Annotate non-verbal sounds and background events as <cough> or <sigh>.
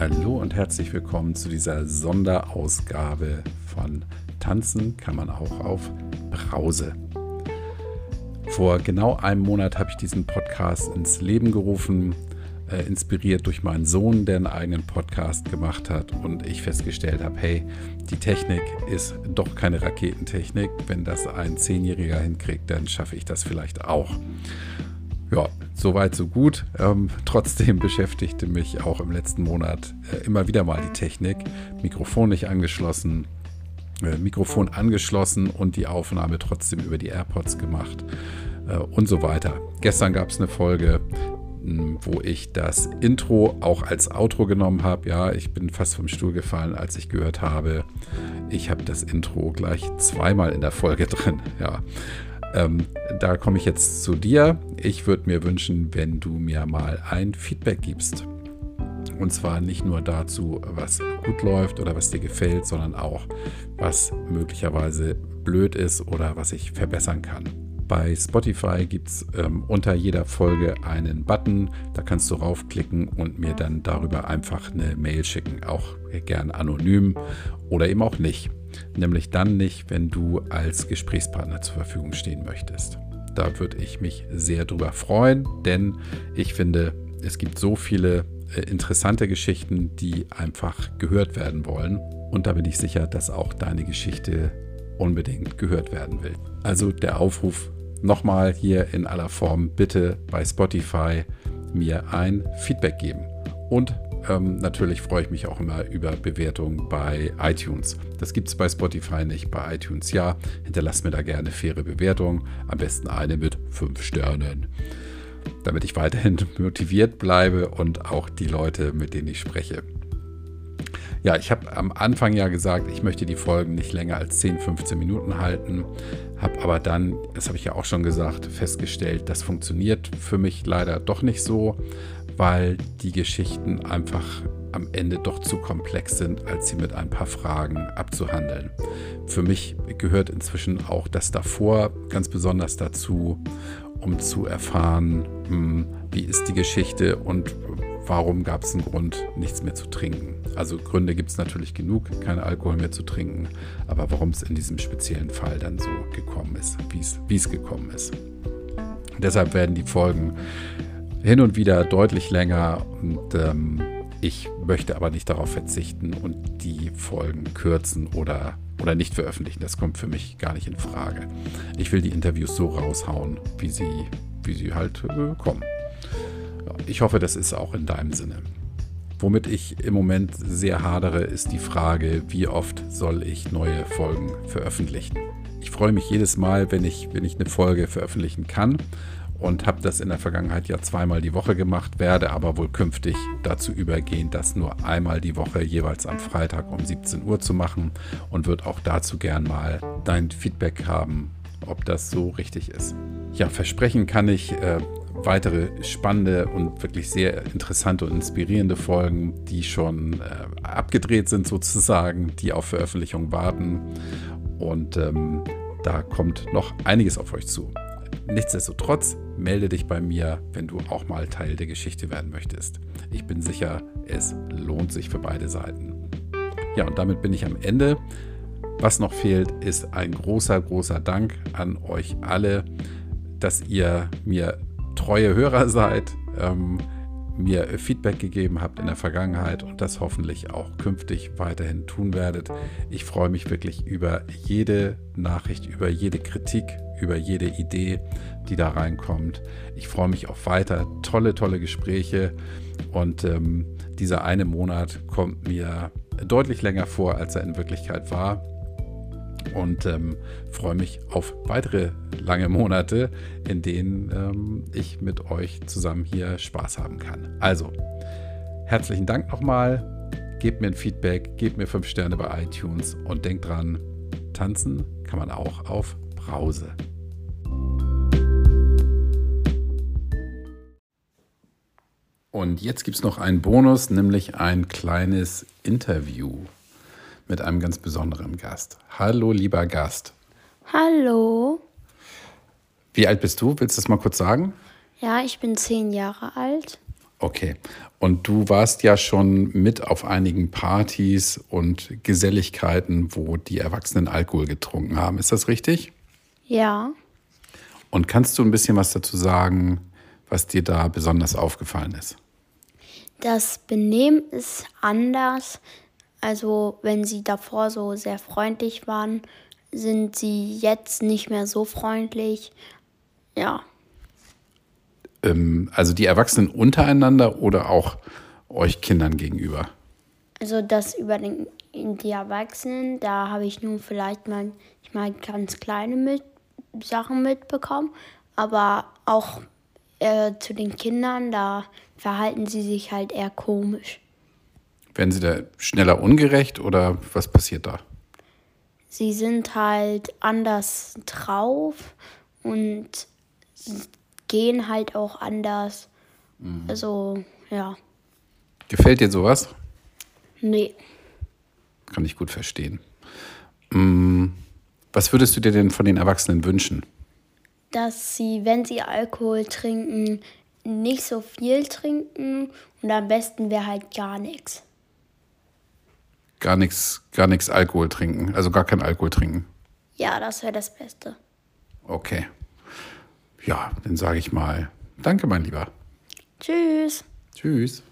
Hallo und herzlich willkommen zu dieser Sonderausgabe von Tanzen kann man auch auf Brause. Vor genau einem Monat habe ich diesen Podcast ins Leben gerufen, äh, inspiriert durch meinen Sohn, der einen eigenen Podcast gemacht hat und ich festgestellt habe, hey, die Technik ist doch keine Raketentechnik. Wenn das ein Zehnjähriger hinkriegt, dann schaffe ich das vielleicht auch. Ja, soweit, so gut. Ähm, trotzdem beschäftigte mich auch im letzten Monat äh, immer wieder mal die Technik. Mikrofon nicht angeschlossen, äh, Mikrofon angeschlossen und die Aufnahme trotzdem über die AirPods gemacht äh, und so weiter. Gestern gab es eine Folge, wo ich das Intro auch als Outro genommen habe. Ja, ich bin fast vom Stuhl gefallen, als ich gehört habe, ich habe das Intro gleich zweimal in der Folge <laughs> drin. Ja, ähm, da komme ich jetzt zu dir. Ich würde mir wünschen, wenn du mir mal ein Feedback gibst. Und zwar nicht nur dazu, was gut läuft oder was dir gefällt, sondern auch, was möglicherweise blöd ist oder was ich verbessern kann. Bei Spotify gibt es ähm, unter jeder Folge einen Button, da kannst du raufklicken und mir dann darüber einfach eine Mail schicken, auch gern anonym oder eben auch nicht. Nämlich dann nicht, wenn du als Gesprächspartner zur Verfügung stehen möchtest. Da würde ich mich sehr drüber freuen, denn ich finde, es gibt so viele äh, interessante Geschichten, die einfach gehört werden wollen. Und da bin ich sicher, dass auch deine Geschichte unbedingt gehört werden will. Also der Aufruf nochmal hier in aller Form, bitte bei Spotify mir ein Feedback geben. Und ähm, natürlich freue ich mich auch immer über Bewertungen bei iTunes. Das gibt es bei Spotify nicht, bei iTunes ja. Hinterlasst mir da gerne faire Bewertungen, am besten eine mit fünf Sternen, damit ich weiterhin <laughs> motiviert bleibe und auch die Leute, mit denen ich spreche. Ja, ich habe am Anfang ja gesagt, ich möchte die Folgen nicht länger als 10, 15 Minuten halten, habe aber dann, das habe ich ja auch schon gesagt, festgestellt, das funktioniert für mich leider doch nicht so, weil die Geschichten einfach am Ende doch zu komplex sind, als sie mit ein paar Fragen abzuhandeln. Für mich gehört inzwischen auch das davor ganz besonders dazu, um zu erfahren, hm, wie ist die Geschichte und warum gab es einen Grund, nichts mehr zu trinken. Also Gründe gibt es natürlich genug, keinen Alkohol mehr zu trinken, aber warum es in diesem speziellen Fall dann so gekommen ist, wie es gekommen ist. Deshalb werden die Folgen hin und wieder deutlich länger und ähm, ich möchte aber nicht darauf verzichten und die Folgen kürzen oder, oder nicht veröffentlichen. Das kommt für mich gar nicht in Frage. Ich will die Interviews so raushauen, wie sie, wie sie halt äh, kommen. Ich hoffe, das ist auch in deinem Sinne. Womit ich im Moment sehr hadere, ist die Frage, wie oft soll ich neue Folgen veröffentlichen. Ich freue mich jedes Mal, wenn ich, wenn ich eine Folge veröffentlichen kann und habe das in der Vergangenheit ja zweimal die Woche gemacht, werde aber wohl künftig dazu übergehen, das nur einmal die Woche jeweils am Freitag um 17 Uhr zu machen und würde auch dazu gern mal dein Feedback haben, ob das so richtig ist. Ja, versprechen kann ich äh, weitere spannende und wirklich sehr interessante und inspirierende Folgen, die schon äh, abgedreht sind sozusagen, die auf Veröffentlichung warten. Und ähm, da kommt noch einiges auf euch zu. Nichtsdestotrotz melde dich bei mir, wenn du auch mal Teil der Geschichte werden möchtest. Ich bin sicher, es lohnt sich für beide Seiten. Ja, und damit bin ich am Ende. Was noch fehlt, ist ein großer, großer Dank an euch alle, dass ihr mir treue Hörer <laughs> seid, ähm, mir Feedback gegeben habt in der Vergangenheit und das hoffentlich auch künftig weiterhin tun werdet. Ich freue mich wirklich über jede Nachricht, über jede Kritik, über jede Idee, die da reinkommt. Ich freue mich auf weiter tolle, tolle Gespräche und ähm, dieser eine Monat kommt mir deutlich länger vor, als er in Wirklichkeit war und ähm, freue mich auf weitere lange Monate, in denen ähm, ich mit euch zusammen hier Spaß haben kann. Also, herzlichen Dank nochmal. Gebt mir ein Feedback, gebt mir 5 Sterne bei iTunes und denkt dran, tanzen kann man auch auf Brause. Und jetzt gibt es noch einen Bonus, nämlich ein kleines Interview mit einem ganz besonderen Gast. Hallo, lieber Gast. Hallo. Wie alt bist du? Willst du das mal kurz sagen? Ja, ich bin zehn Jahre alt. Okay. Und du warst ja schon mit auf einigen Partys und Geselligkeiten, wo die Erwachsenen Alkohol getrunken haben. Ist das richtig? Ja. Und kannst du ein bisschen was dazu sagen, was dir da besonders aufgefallen ist? Das Benehmen ist anders. Also wenn sie davor so sehr freundlich waren, sind sie jetzt nicht mehr so freundlich. Ja. Ähm, also die Erwachsenen untereinander oder auch euch Kindern gegenüber? Also das über den, die Erwachsenen, da habe ich nun vielleicht mal, ich mal ganz kleine mit, Sachen mitbekommen, aber auch äh, zu den Kindern, da verhalten sie sich halt eher komisch. Werden sie da schneller ungerecht oder was passiert da? Sie sind halt anders drauf und gehen halt auch anders. Mhm. Also, ja. Gefällt dir sowas? Nee. Kann ich gut verstehen. Mm, was würdest du dir denn von den Erwachsenen wünschen? Dass sie, wenn sie Alkohol trinken, nicht so viel trinken und am besten wäre halt gar nichts. Gar nichts, gar nichts Alkohol trinken, also gar kein Alkohol trinken. Ja, das wäre das Beste. Okay. Ja, dann sage ich mal, danke, mein Lieber. Tschüss. Tschüss.